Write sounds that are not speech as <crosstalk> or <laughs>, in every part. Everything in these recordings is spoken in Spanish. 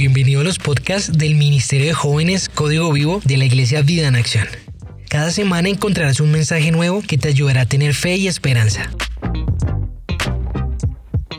Bienvenido a los podcasts del Ministerio de Jóvenes Código Vivo de la Iglesia Vida en Acción. Cada semana encontrarás un mensaje nuevo que te ayudará a tener fe y esperanza.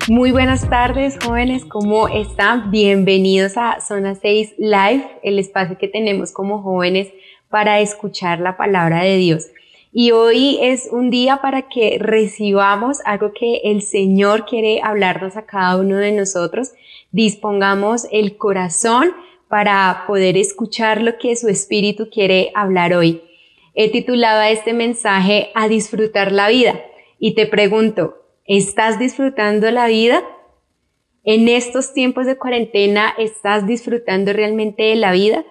Muy buenas tardes, jóvenes, ¿cómo están? Bienvenidos a Zona 6 Live, el espacio que tenemos como jóvenes para escuchar la palabra de Dios. Y hoy es un día para que recibamos algo que el Señor quiere hablarnos a cada uno de nosotros. Dispongamos el corazón para poder escuchar lo que su Espíritu quiere hablar hoy. He titulado este mensaje A disfrutar la vida. Y te pregunto, ¿estás disfrutando la vida? En estos tiempos de cuarentena, ¿estás disfrutando realmente de la vida?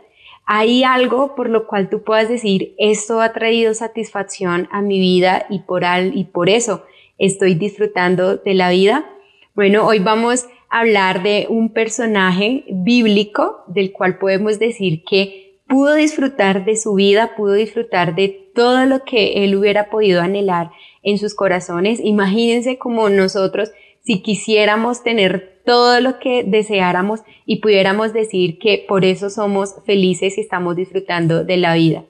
¿Hay algo por lo cual tú puedas decir, esto ha traído satisfacción a mi vida y por, al, y por eso estoy disfrutando de la vida? Bueno, hoy vamos a hablar de un personaje bíblico del cual podemos decir que pudo disfrutar de su vida, pudo disfrutar de todo lo que él hubiera podido anhelar en sus corazones. Imagínense como nosotros, si quisiéramos tener todo lo que deseáramos y pudiéramos decir que por eso somos felices y estamos disfrutando de la vida.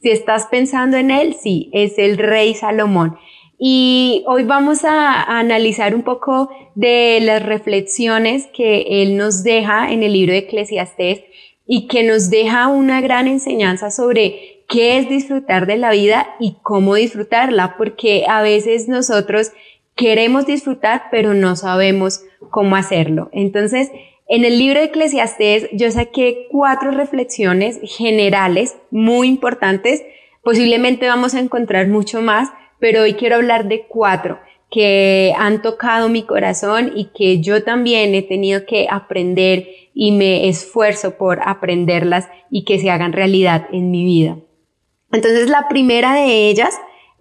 Si estás pensando en él, sí, es el rey Salomón. Y hoy vamos a, analizar un poco de las reflexiones que él nos deja en el libro de Eclesiastés y que nos deja una gran enseñanza sobre qué es disfrutar de la vida y cómo disfrutarla, porque a veces nosotros queremos disfrutar, pero no sabemos cómo hacerlo. Entonces, en el libro de Eclesiastés yo saqué cuatro reflexiones generales muy importantes. Posiblemente vamos a encontrar mucho más, pero hoy quiero hablar de cuatro que han tocado mi corazón y que yo también he tenido que aprender y me esfuerzo por aprenderlas y que se hagan realidad en mi vida. Entonces, la primera de ellas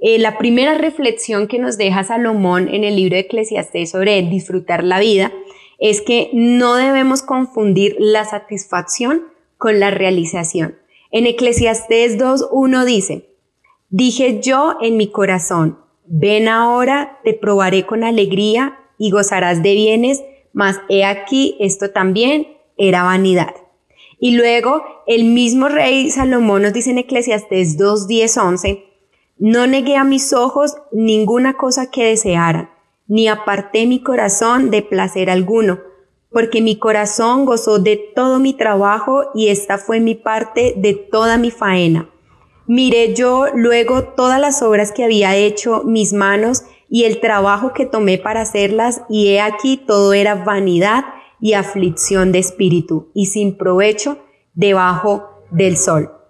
eh, la primera reflexión que nos deja Salomón en el libro de Eclesiastés sobre disfrutar la vida es que no debemos confundir la satisfacción con la realización. En Eclesiastés 2.1 dice, dije yo en mi corazón, ven ahora, te probaré con alegría y gozarás de bienes, mas he aquí, esto también era vanidad. Y luego el mismo rey Salomón nos dice en Eclesiastés 2, 11, no negué a mis ojos ninguna cosa que desearan, ni aparté mi corazón de placer alguno, porque mi corazón gozó de todo mi trabajo y esta fue mi parte de toda mi faena. Miré yo luego todas las obras que había hecho mis manos y el trabajo que tomé para hacerlas, y he aquí todo era vanidad y aflicción de espíritu, y sin provecho debajo del sol.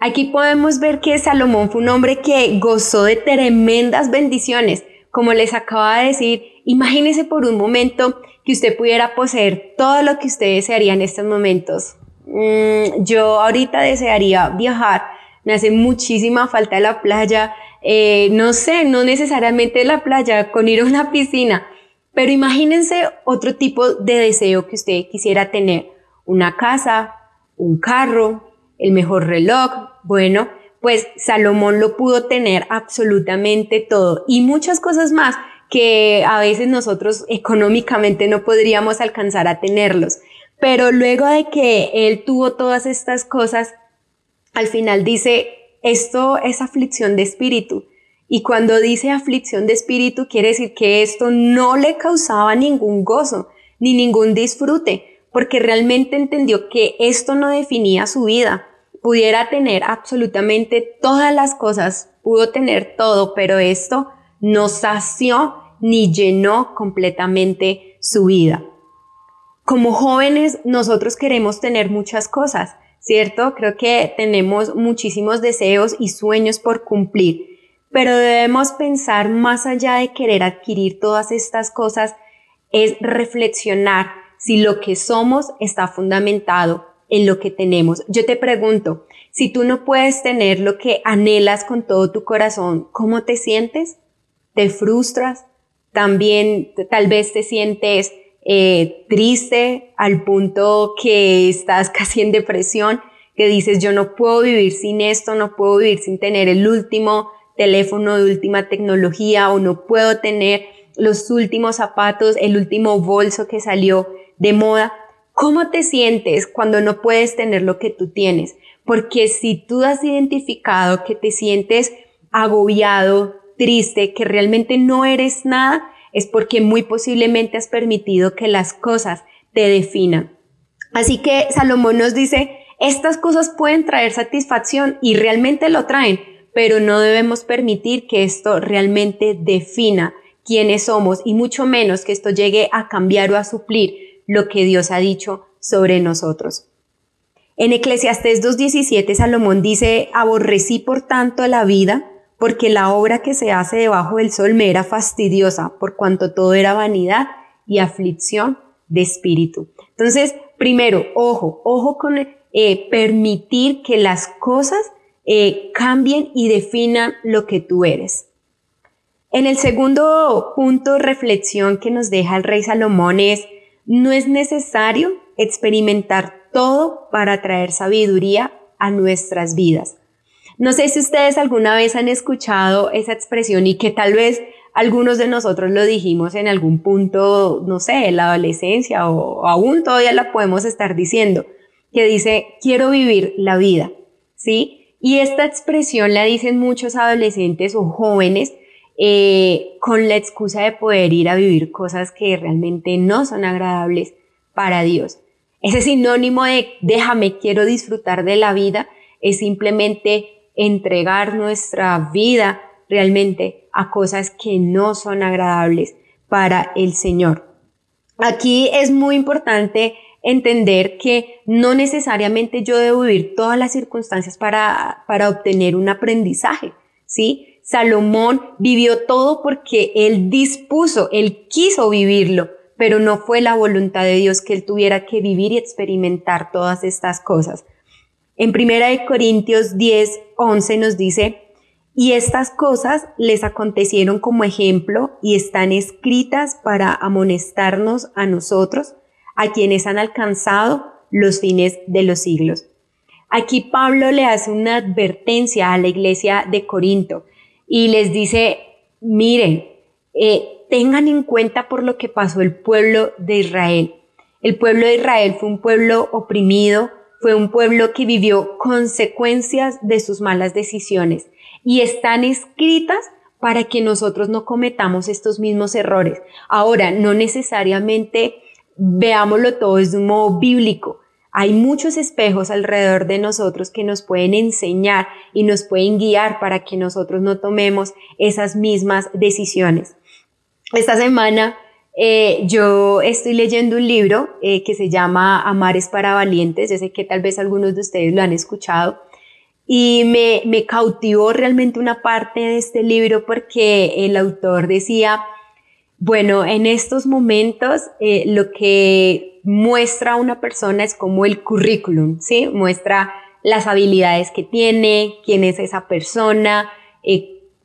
Aquí podemos ver que Salomón fue un hombre que gozó de tremendas bendiciones. Como les acaba de decir, imagínese por un momento que usted pudiera poseer todo lo que usted desearía en estos momentos. Mm, yo ahorita desearía viajar, me hace muchísima falta la playa, eh, no sé, no necesariamente la playa, con ir a una piscina, pero imagínense otro tipo de deseo que usted quisiera tener, una casa, un carro, el mejor reloj, bueno, pues Salomón lo pudo tener absolutamente todo y muchas cosas más que a veces nosotros económicamente no podríamos alcanzar a tenerlos. Pero luego de que él tuvo todas estas cosas, al final dice, esto es aflicción de espíritu. Y cuando dice aflicción de espíritu, quiere decir que esto no le causaba ningún gozo, ni ningún disfrute, porque realmente entendió que esto no definía su vida. Pudiera tener absolutamente todas las cosas, pudo tener todo, pero esto no sació ni llenó completamente su vida. Como jóvenes, nosotros queremos tener muchas cosas, ¿cierto? Creo que tenemos muchísimos deseos y sueños por cumplir, pero debemos pensar más allá de querer adquirir todas estas cosas, es reflexionar si lo que somos está fundamentado en lo que tenemos. Yo te pregunto, si tú no puedes tener lo que anhelas con todo tu corazón, ¿cómo te sientes? ¿Te frustras? También tal vez te sientes eh, triste al punto que estás <laughs> casi en depresión, que dices yo no puedo vivir sin esto, no puedo vivir sin tener el último teléfono de última tecnología o no puedo tener los últimos zapatos, el último bolso que salió de moda, ¿Cómo te sientes cuando no puedes tener lo que tú tienes? Porque si tú has identificado que te sientes agobiado, triste, que realmente no eres nada, es porque muy posiblemente has permitido que las cosas te definan. Así que Salomón nos dice, estas cosas pueden traer satisfacción y realmente lo traen, pero no debemos permitir que esto realmente defina quiénes somos y mucho menos que esto llegue a cambiar o a suplir lo que Dios ha dicho sobre nosotros. En Eclesiastés 2.17 Salomón dice, aborrecí por tanto la vida, porque la obra que se hace debajo del sol me era fastidiosa, por cuanto todo era vanidad y aflicción de espíritu. Entonces, primero, ojo, ojo con eh, permitir que las cosas eh, cambien y definan lo que tú eres. En el segundo punto, reflexión que nos deja el rey Salomón es, no es necesario experimentar todo para traer sabiduría a nuestras vidas. No sé si ustedes alguna vez han escuchado esa expresión y que tal vez algunos de nosotros lo dijimos en algún punto, no sé, en la adolescencia o aún todavía la podemos estar diciendo, que dice, quiero vivir la vida, ¿sí? Y esta expresión la dicen muchos adolescentes o jóvenes eh, con la excusa de poder ir a vivir cosas que realmente no son agradables para Dios. Ese sinónimo de déjame, quiero disfrutar de la vida es simplemente entregar nuestra vida realmente a cosas que no son agradables para el Señor. Aquí es muy importante entender que no necesariamente yo debo vivir todas las circunstancias para, para obtener un aprendizaje, ¿sí? Salomón vivió todo porque él dispuso, él quiso vivirlo, pero no fue la voluntad de Dios que él tuviera que vivir y experimentar todas estas cosas. En Primera de Corintios 10, 11 nos dice, y estas cosas les acontecieron como ejemplo y están escritas para amonestarnos a nosotros, a quienes han alcanzado los fines de los siglos. Aquí Pablo le hace una advertencia a la iglesia de Corinto y les dice, miren, eh, tengan en cuenta por lo que pasó el pueblo de Israel. El pueblo de Israel fue un pueblo oprimido, fue un pueblo que vivió consecuencias de sus malas decisiones y están escritas para que nosotros no cometamos estos mismos errores. Ahora, no necesariamente veámoslo todo desde un modo bíblico. Hay muchos espejos alrededor de nosotros que nos pueden enseñar y nos pueden guiar para que nosotros no tomemos esas mismas decisiones. Esta semana eh, yo estoy leyendo un libro eh, que se llama Amares para Valientes. Yo sé que tal vez algunos de ustedes lo han escuchado. Y me, cautivó realmente una parte de este libro porque el autor decía, bueno, en estos momentos eh, lo que muestra una persona es como el currículum, ¿sí? Muestra las habilidades que tiene, quién es esa persona,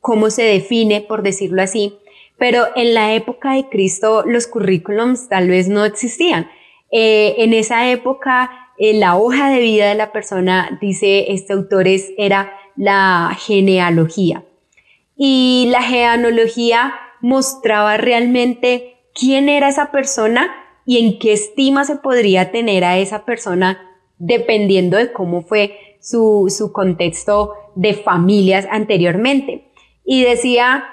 cómo se define, por decirlo así. Pero en la época de Cristo los currículums tal vez no existían. Eh, en esa época eh, la hoja de vida de la persona, dice este autor, era la genealogía. Y la genealogía mostraba realmente quién era esa persona y en qué estima se podría tener a esa persona dependiendo de cómo fue su, su contexto de familias anteriormente. Y decía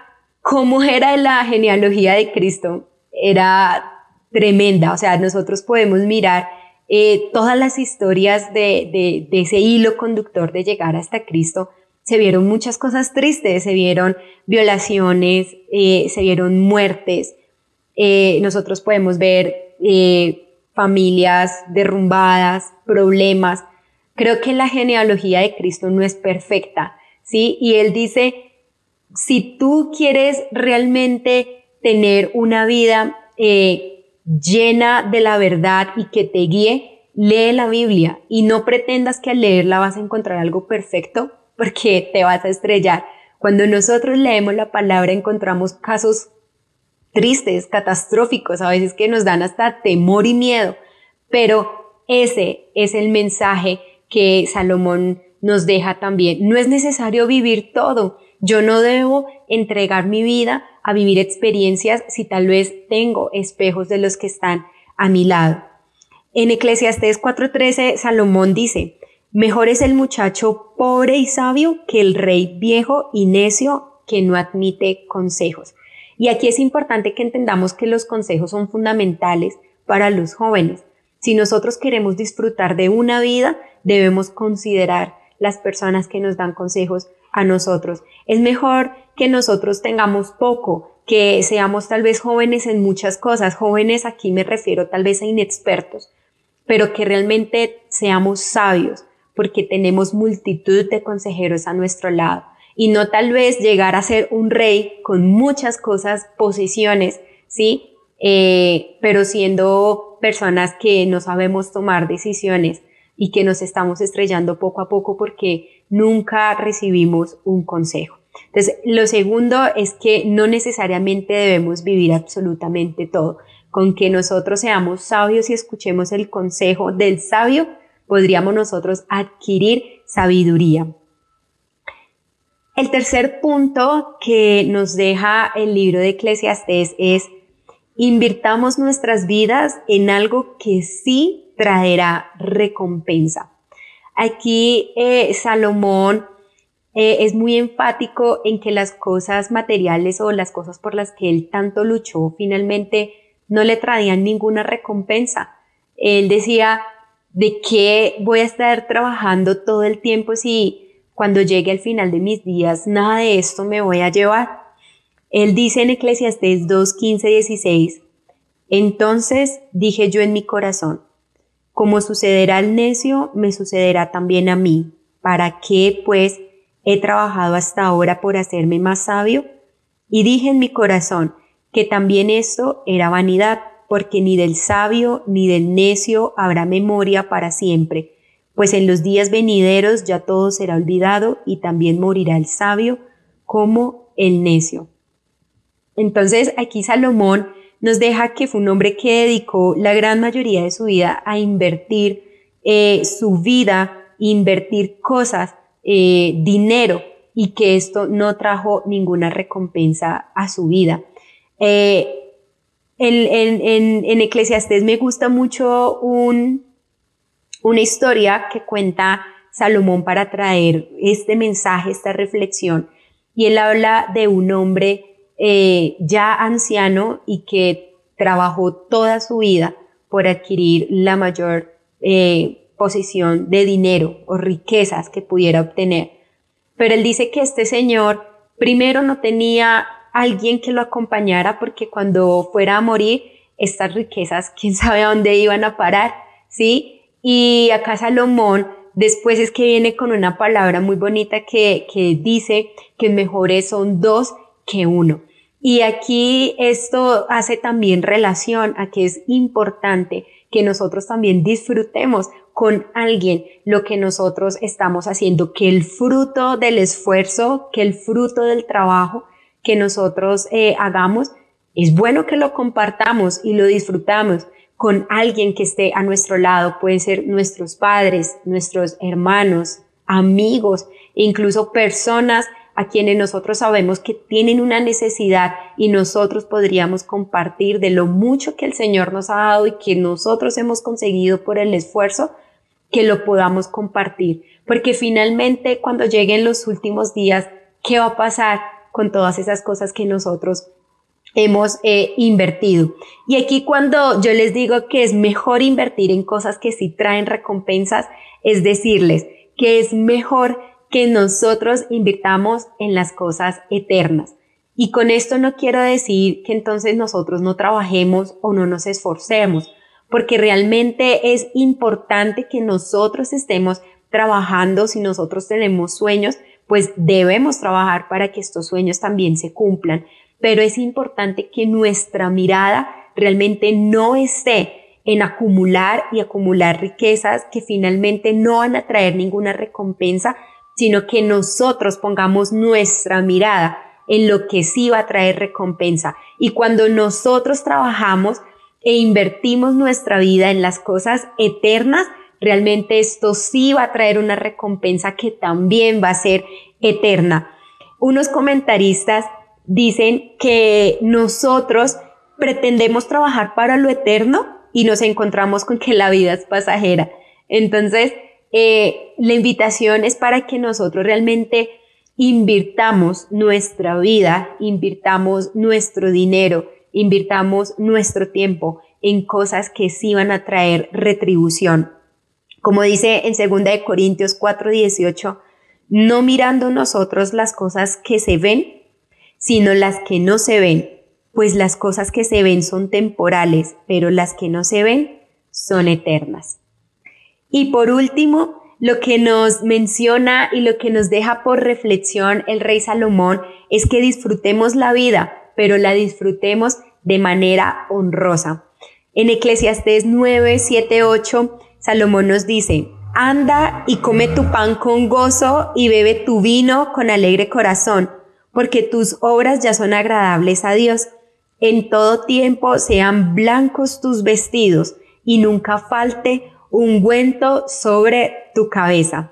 cómo era la genealogía de Cristo, era tremenda. O sea, nosotros podemos mirar eh, todas las historias de, ese hilo conductor de llegar hasta Cristo. Se vieron muchas cosas tristes, se vieron violaciones, eh, se vieron muertes. Eh, nosotros podemos ver familias derrumbadas, problemas. Creo que la genealogía de Cristo no es perfecta, ¿sí? Y él dice, si tú quieres realmente tener una vida eh, llena de la verdad y que te guíe, lee la Biblia y no pretendas que al leerla vas a encontrar algo perfecto porque te vas a estrellar. Cuando nosotros leemos la palabra encontramos casos tristes, catastróficos, a veces que nos dan hasta temor y miedo, pero ese es el mensaje que Salomón nos deja también. No es necesario vivir todo. Yo no debo entregar mi vida a vivir experiencias si tal vez tengo espejos de los que están a mi lado. En Eclesiastés 4:13, Salomón dice, mejor es el muchacho pobre y sabio que el rey viejo y necio que no admite consejos. Y aquí es importante que entendamos que los consejos son fundamentales para los jóvenes. Si nosotros queremos disfrutar de una vida, debemos considerar las personas que nos dan consejos a nosotros. Es mejor que nosotros tengamos poco, que seamos tal vez jóvenes en muchas cosas. Jóvenes aquí me refiero tal vez a inexpertos, pero que realmente seamos sabios, porque tenemos multitud de consejeros a nuestro lado. Y no tal vez llegar a ser un rey con muchas cosas, posiciones, ¿sí? Eh, pero siendo personas que no sabemos tomar decisiones y que nos estamos estrellando poco a poco porque nunca recibimos un consejo. Entonces, lo segundo es que no necesariamente debemos vivir absolutamente todo. Con que nosotros seamos sabios y escuchemos el consejo del sabio, podríamos nosotros adquirir sabiduría. El tercer punto que nos deja el libro de Eclesiastés es invirtamos nuestras vidas en algo que sí traerá recompensa. Aquí eh, Salomón eh, es muy enfático en que las cosas materiales o las cosas por las que él tanto luchó finalmente no le traían ninguna recompensa. Él decía, ¿de qué voy a estar trabajando todo el tiempo si cuando llegue al final de mis días nada de esto me voy a llevar? Él dice en Eclesiastés 2, 15, 16, entonces dije yo en mi corazón, como sucederá al necio, me sucederá también a mí. ¿Para qué, pues, he trabajado hasta ahora por hacerme más sabio? Y dije en mi corazón que también esto era vanidad, porque ni del sabio ni del necio habrá memoria para siempre, pues en los días venideros ya todo será olvidado y también morirá el sabio como el necio. Entonces aquí Salomón nos deja que fue un hombre que dedicó la gran mayoría de su vida a invertir eh, su vida, invertir cosas eh, dinero y que esto no trajo ninguna recompensa a su vida. Eh, en, en, en, Eclesiastés me gusta mucho un, una historia que cuenta Salomón para traer este mensaje, esta reflexión. Y él habla de un hombre eh, ya anciano y que trabajó toda su vida por adquirir la mayor posición de dinero o riquezas que pudiera obtener. Pero él dice que este señor primero no tenía alguien que lo acompañara porque cuando fuera a morir, estas riquezas, <laughs> quién sabe a dónde iban a parar, ¿sí? Y acá Salomón después es que viene con una palabra muy bonita que, que dice que mejores son dos que uno. Y aquí esto hace también relación a que es importante que nosotros también disfrutemos con alguien lo que nosotros estamos haciendo, que el fruto del esfuerzo, que el fruto del trabajo que nosotros eh, hagamos, es bueno que lo compartamos y lo disfrutamos con alguien que esté a nuestro lado. Pueden ser nuestros padres, nuestros hermanos, amigos, incluso personas a quienes nosotros sabemos que tienen una necesidad y nosotros podríamos compartir de lo mucho que el Señor nos ha dado y que nosotros hemos conseguido por el esfuerzo, que lo podamos compartir. Porque finalmente cuando lleguen los últimos días, ¿qué va a pasar con todas esas cosas que nosotros hemos eh, invertido? Y aquí cuando yo les digo que es mejor invertir en cosas que sí traen recompensas, es decirles que es mejor que nosotros invirtamos en las cosas eternas. Y con esto no quiero decir que entonces nosotros no trabajemos o no nos esforcemos, porque realmente es importante que nosotros estemos trabajando, si nosotros tenemos sueños, pues debemos trabajar para que estos sueños también se cumplan, pero es importante que nuestra mirada realmente no esté en acumular y acumular riquezas que finalmente no van a traer ninguna recompensa, sino que nosotros pongamos nuestra mirada en lo que sí va a traer recompensa. Y cuando nosotros trabajamos e invertimos nuestra vida en las cosas eternas, realmente esto sí va a traer una recompensa que también va a ser eterna. Unos comentaristas dicen que nosotros pretendemos trabajar para lo eterno y nos encontramos con que la vida es pasajera. Entonces, eh, la invitación es para que nosotros realmente invirtamos nuestra vida, invirtamos nuestro dinero, invirtamos nuestro tiempo en cosas que sí van a traer retribución. Como dice en 2 de Corintios 4:18, no mirando nosotros las cosas que se ven, sino las que no se ven, pues las cosas que se ven son temporales, pero las que no se ven son eternas. Y por último, lo que nos menciona y lo que nos deja por reflexión el rey Salomón es que disfrutemos la vida, pero la disfrutemos de manera honrosa. En Eclesiastés 9, 7, 8, Salomón nos dice, anda y come tu pan con gozo y bebe tu vino con alegre corazón, porque tus obras ya son agradables a Dios. En todo tiempo sean blancos tus vestidos y nunca falte ungüento sobre tu cabeza.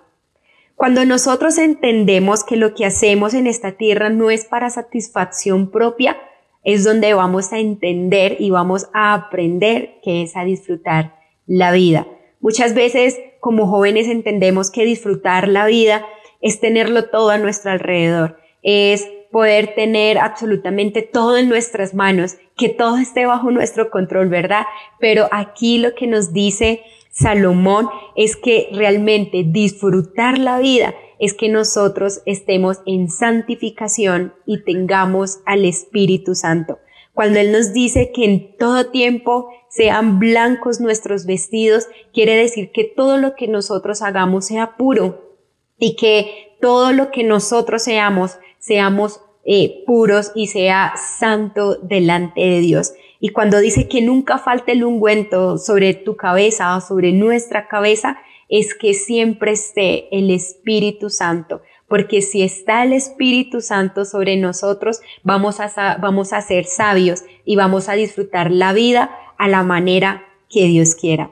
Cuando nosotros entendemos que lo que hacemos en esta tierra no es para satisfacción propia, es donde vamos a entender y vamos a aprender que es a disfrutar la vida. Muchas veces como jóvenes entendemos que disfrutar la vida es tenerlo todo a nuestro alrededor, es poder tener absolutamente todo en nuestras manos, que todo esté bajo nuestro control, ¿verdad? Pero aquí lo que nos dice Salomón es que realmente disfrutar la vida es que nosotros estemos en santificación y tengamos al Espíritu Santo. Cuando Él nos dice que en todo tiempo sean blancos nuestros vestidos, quiere decir que todo lo que nosotros hagamos sea puro y que todo lo que nosotros seamos, seamos eh, puros y sea santo delante de Dios. Y cuando dice que nunca falte el ungüento sobre tu cabeza o sobre nuestra cabeza, es que siempre esté el Espíritu Santo, porque si está el Espíritu Santo sobre nosotros, vamos a, vamos a ser sabios y vamos a disfrutar la vida a la manera que Dios quiera.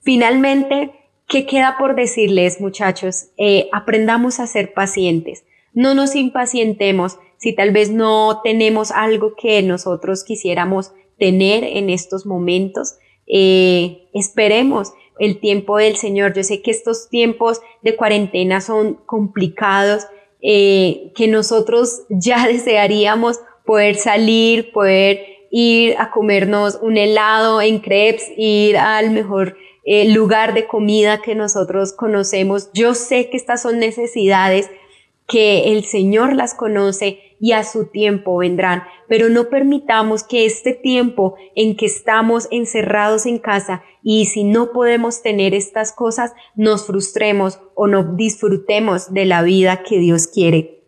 Finalmente, ¿qué queda por decirles, muchachos? Eh, aprendamos a ser pacientes. No nos impacientemos si tal vez no tenemos algo que nosotros quisiéramos tener en estos momentos. Eh, esperemos el tiempo del Señor. Yo sé que estos tiempos de cuarentena son complicados, eh, que nosotros <laughs> ya desearíamos poder salir, poder ir a comernos un helado en crepes, ir al mejor eh, lugar de comida que nosotros conocemos. Yo sé que estas son necesidades que el Señor las conoce y a su tiempo vendrán, pero no permitamos que este tiempo en que estamos encerrados en casa y si no podemos tener estas cosas, nos frustremos o no disfrutemos de la vida que Dios quiere.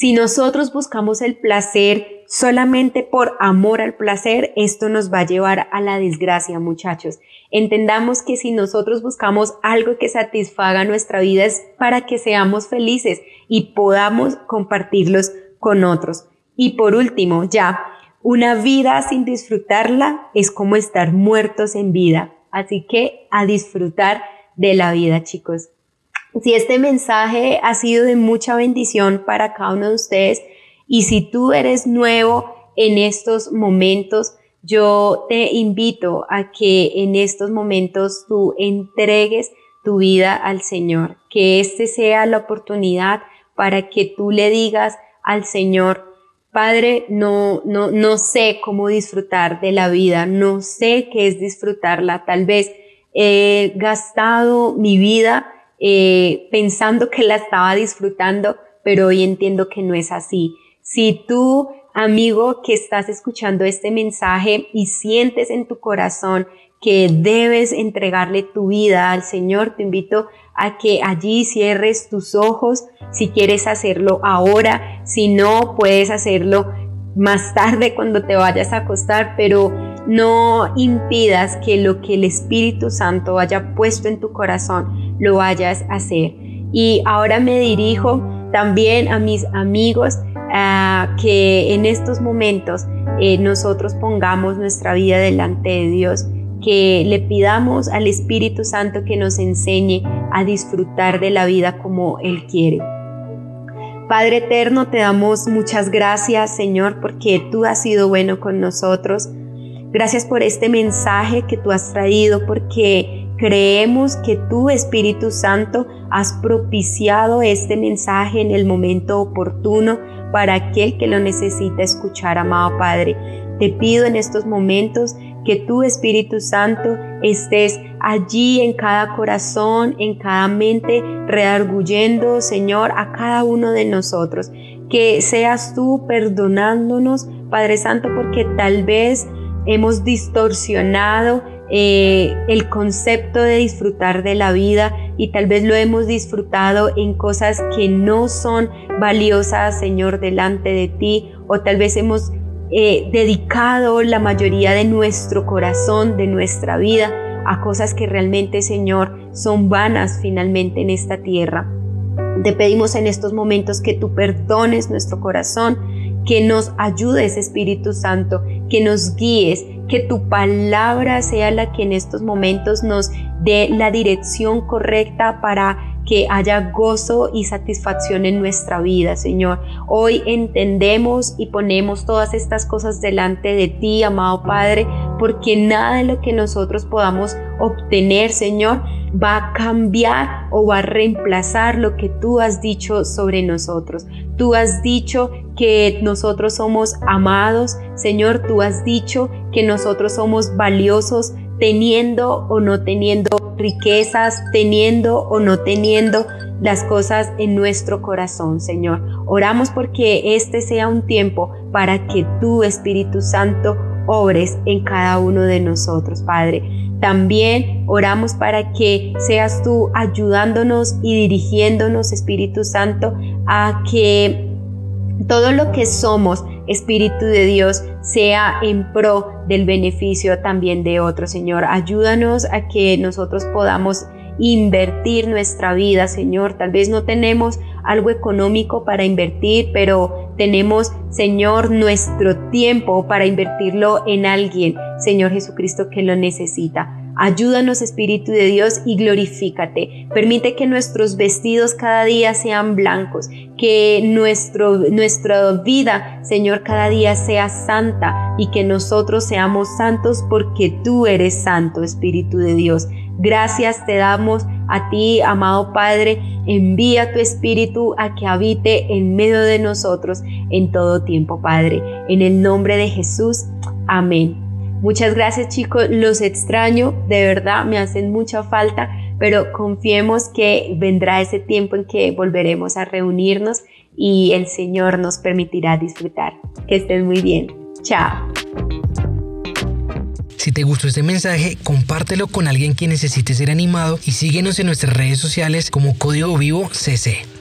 Si nosotros buscamos el placer solamente por amor al placer, esto nos va a llevar a la desgracia, muchachos. Entendamos que si nosotros buscamos algo que satisfaga nuestra vida es para que seamos felices y podamos compartirlos con otros. Y por último, ya, una vida sin disfrutarla es como estar muertos en vida. Así que a disfrutar de la vida, chicos. Si este mensaje ha sido de mucha bendición para cada uno de ustedes y si tú eres nuevo en estos momentos, yo te invito a que en estos momentos tú entregues tu vida al Señor, que este sea la oportunidad para que tú le digas al Señor, Padre, no, no, no sé cómo disfrutar de la vida, no sé qué es disfrutarla, tal vez he gastado mi vida eh, pensando que la estaba disfrutando, pero hoy entiendo que no es así. Si tú, amigo, que estás escuchando este mensaje y sientes en tu corazón que debes entregarle tu vida al Señor, te invito a que allí cierres tus ojos si quieres hacerlo ahora, si no puedes hacerlo más tarde cuando te vayas a acostar, pero no impidas que lo que el Espíritu Santo haya puesto en tu corazón lo vayas a hacer. Y ahora me dirijo también a mis amigos a que en estos momentos eh, nosotros pongamos nuestra vida delante de Dios que le pidamos al Espíritu Santo que nos enseñe a disfrutar de la vida como Él quiere. Padre eterno, te damos muchas gracias, Señor, porque tú has sido bueno con nosotros. Gracias por este mensaje que tú has traído porque creemos que tú, Espíritu Santo, has propiciado este mensaje en el momento oportuno para aquel que lo necesita escuchar, amado Padre. Te pido en estos momentos que tú, Espíritu Santo, estés allí en cada corazón, en cada mente, redarguyendo, Señor, a cada uno de nosotros. Que seas tú perdonándonos, Padre Santo, porque tal vez hemos distorsionado eh, el concepto de disfrutar de la vida y tal vez lo hemos disfrutado en cosas que no son valiosas, Señor, delante de ti, o tal vez hemos eh, dedicado la mayoría de nuestro corazón, de nuestra vida, a cosas que realmente, Señor, son vanas finalmente en esta tierra. Te pedimos en estos momentos que tú perdones nuestro corazón, que nos ayudes, Espíritu Santo, que nos guíes, que tu palabra sea la que en estos momentos nos dé la dirección correcta para que haya gozo y satisfacción en nuestra vida, Señor. Hoy entendemos y ponemos todas estas cosas delante de ti, amado Padre, porque nada de lo que nosotros podamos obtener, Señor, va a cambiar o va a reemplazar lo que tú has dicho sobre nosotros. Tú has dicho que nosotros somos amados, Señor, tú has dicho que nosotros somos valiosos teniendo o no teniendo riquezas, teniendo o no teniendo las cosas en nuestro corazón, Señor. Oramos porque este sea un tiempo para que tú, Espíritu Santo, obres en cada uno de nosotros, Padre. También oramos para que seas tú ayudándonos y dirigiéndonos, Espíritu Santo, a que todo lo que somos, Espíritu de Dios, sea en pro del beneficio también de otros, Señor. Ayúdanos a que nosotros podamos invertir nuestra vida, Señor. Tal vez no tenemos algo económico para invertir, pero tenemos, Señor, nuestro tiempo para invertirlo en alguien, Señor Jesucristo, que lo necesita. Ayúdanos, Espíritu de Dios, y glorifícate. Permite que nuestros vestidos cada día sean blancos, que nuestro, nuestra vida, Señor, cada día sea santa y que nosotros seamos santos porque tú eres santo, Espíritu de Dios. Gracias te damos a ti, amado Padre. Envía tu Espíritu a que habite en medio de nosotros en todo tiempo, Padre. En el nombre de Jesús. Amén. Muchas gracias chicos, los extraño, de verdad me hacen mucha falta, pero confiemos que vendrá ese tiempo en que volveremos a reunirnos y el Señor nos permitirá disfrutar. Que estén muy bien. Chao. Si te gustó este mensaje, compártelo con alguien que necesite ser animado y síguenos en nuestras redes sociales como Código Vivo CC.